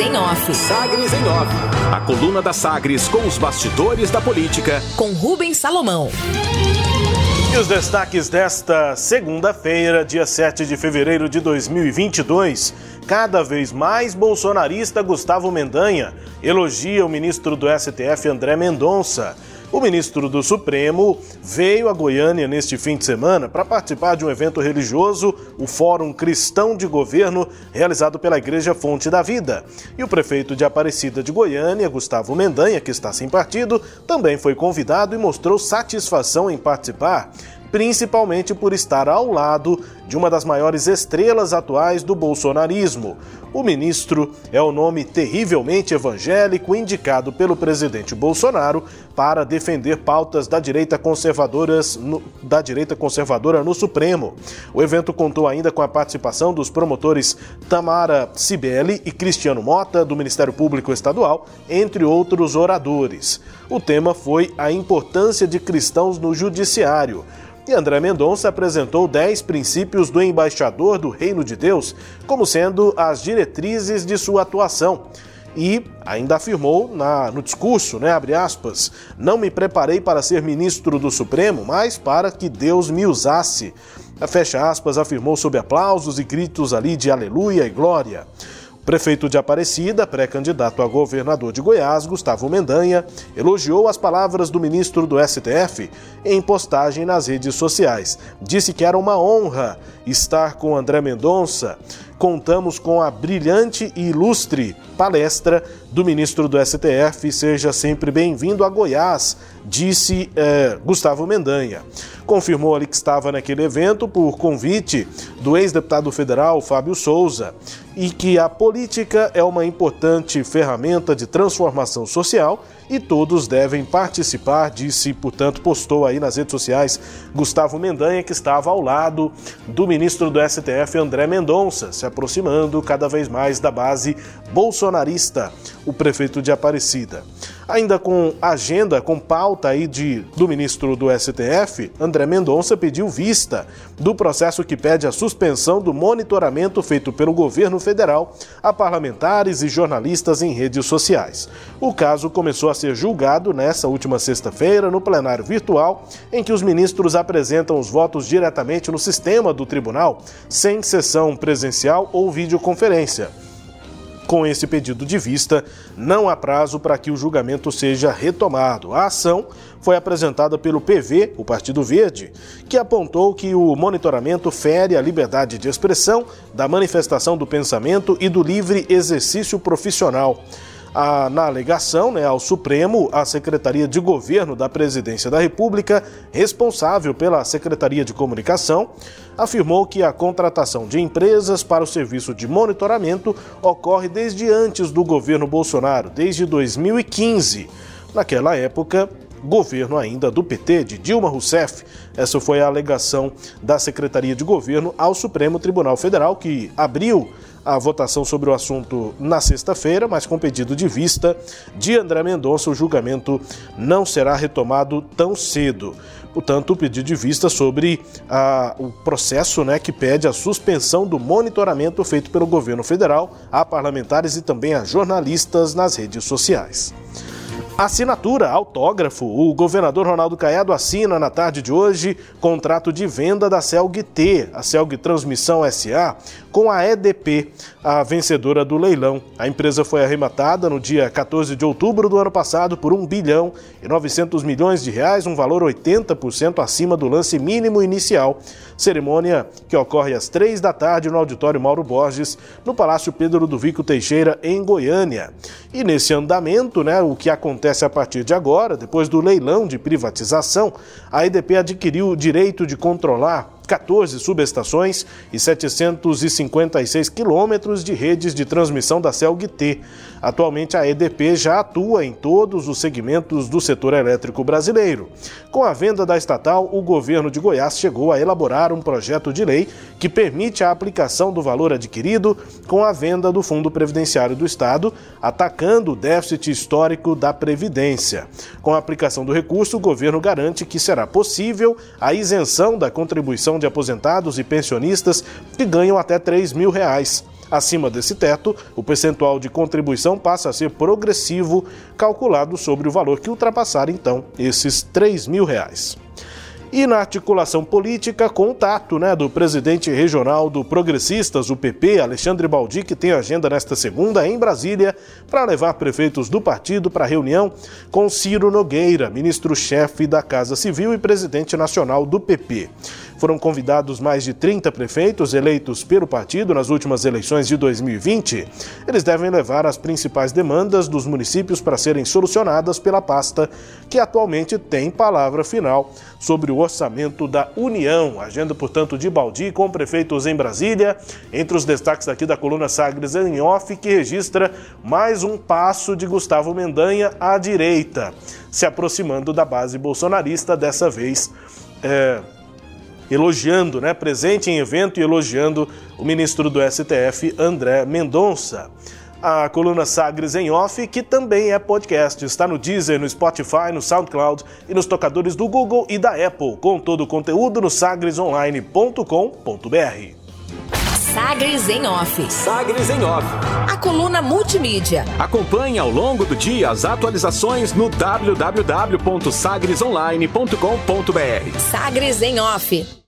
em Off. Sagres em Off. A coluna da Sagres com os bastidores da política. Com Rubens Salomão. E os destaques desta segunda-feira, dia 7 de fevereiro de 2022. Cada vez mais bolsonarista Gustavo Mendanha elogia o ministro do STF André Mendonça. O ministro do Supremo veio a Goiânia neste fim de semana para participar de um evento religioso, o Fórum Cristão de Governo, realizado pela Igreja Fonte da Vida. E o prefeito de Aparecida de Goiânia, Gustavo Mendanha, que está sem partido, também foi convidado e mostrou satisfação em participar principalmente por estar ao lado de uma das maiores estrelas atuais do bolsonarismo. O ministro é o nome terrivelmente evangélico indicado pelo presidente Bolsonaro para defender pautas da direita, conservadoras no, da direita conservadora no Supremo. O evento contou ainda com a participação dos promotores Tamara Cibele e Cristiano Mota, do Ministério Público Estadual, entre outros oradores. O tema foi a importância de cristãos no judiciário. E André Mendonça apresentou 10 princípios do embaixador do Reino de Deus como sendo as diretrizes de sua atuação. E ainda afirmou na, no discurso, né, abre aspas, não me preparei para ser ministro do Supremo, mas para que Deus me usasse. Fecha aspas, afirmou sob aplausos e gritos ali de aleluia e glória. Prefeito de Aparecida, pré-candidato a governador de Goiás, Gustavo Mendanha, elogiou as palavras do ministro do STF em postagem nas redes sociais. Disse que era uma honra estar com André Mendonça. Contamos com a brilhante e ilustre palestra do ministro do STF. Seja sempre bem-vindo a Goiás, disse eh, Gustavo Mendanha. Confirmou ali que estava naquele evento por convite do ex-deputado federal Fábio Souza e que a política é uma importante ferramenta de transformação social e todos devem participar, disse, portanto, postou aí nas redes sociais Gustavo Mendanha, que estava ao lado do ministro do STF, André Mendonça, se aproximando cada vez mais da base bolsonarista, o prefeito de Aparecida. Ainda com agenda, com pauta aí de, do ministro do STF, André Mendonça pediu vista do processo que pede a suspensão do monitoramento feito pelo governo federal a parlamentares e jornalistas em redes sociais. O caso começou a ser julgado nessa última sexta-feira no plenário virtual, em que os ministros apresentam os votos diretamente no sistema do tribunal, sem sessão presencial ou videoconferência. Com esse pedido de vista, não há prazo para que o julgamento seja retomado. A ação foi apresentada pelo PV, o Partido Verde, que apontou que o monitoramento fere a liberdade de expressão, da manifestação do pensamento e do livre exercício profissional a, na alegação né, ao Supremo, a Secretaria de Governo da Presidência da República, responsável pela Secretaria de Comunicação, afirmou que a contratação de empresas para o serviço de monitoramento ocorre desde antes do governo Bolsonaro, desde 2015. Naquela época, governo ainda do PT, de Dilma Rousseff. Essa foi a alegação da Secretaria de Governo ao Supremo Tribunal Federal, que abriu a votação sobre o assunto na sexta-feira, mas com pedido de vista de André Mendonça, o julgamento não será retomado tão cedo. Portanto, o pedido de vista sobre o processo né, que pede a suspensão do monitoramento feito pelo governo federal a parlamentares e também a jornalistas nas redes sociais. Assinatura, autógrafo. O governador Ronaldo Caiado assina na tarde de hoje contrato de venda da Celg T, a Celg Transmissão SA, com a EDP, a vencedora do leilão. A empresa foi arrematada no dia 14 de outubro do ano passado por 1 bilhão e 900 milhões de reais, um valor 80% acima do lance mínimo inicial. Cerimônia que ocorre às três da tarde no auditório Mauro Borges, no Palácio Pedro do Teixeira, em Goiânia. E nesse andamento, né, o que acontece a partir de agora, depois do leilão de privatização, a EDP adquiriu o direito de controlar 14 subestações e 756 quilômetros de redes de transmissão da CELG-T. Atualmente, a EDP já atua em todos os segmentos do setor elétrico brasileiro. Com a venda da estatal, o governo de Goiás chegou a elaborar um projeto de lei que permite a aplicação do valor adquirido com a venda do Fundo Previdenciário do Estado, atacando o déficit histórico da Previdência. Com a aplicação do recurso, o governo garante que será possível a isenção da contribuição de aposentados e pensionistas que ganham até 3 mil reais. Acima desse teto, o percentual de contribuição passa a ser progressivo, calculado sobre o valor que ultrapassar então esses 3 mil reais e na articulação política, contato né, do presidente regional do Progressistas, o PP, Alexandre Baldi, que tem agenda nesta segunda em Brasília para levar prefeitos do partido para reunião com Ciro Nogueira, ministro-chefe da Casa Civil e presidente nacional do PP. Foram convidados mais de 30 prefeitos eleitos pelo partido nas últimas eleições de 2020. Eles devem levar as principais demandas dos municípios para serem solucionadas pela pasta, que atualmente tem palavra final sobre o orçamento da União. Agenda, portanto, de Baldi com prefeitos em Brasília. Entre os destaques aqui da coluna Sagres em off, que registra mais um passo de Gustavo Mendanha à direita, se aproximando da base bolsonarista, dessa vez. É elogiando, né, presente em evento e elogiando o ministro do STF, André Mendonça. A coluna Sagres em Off, que também é podcast, está no Deezer, no Spotify, no SoundCloud e nos tocadores do Google e da Apple, com todo o conteúdo no sagresonline.com.br. Sagres em Off. Sagres em Off. A coluna multimídia. Acompanhe ao longo do dia as atualizações no www.sagresonline.com.br. Sagres em Off.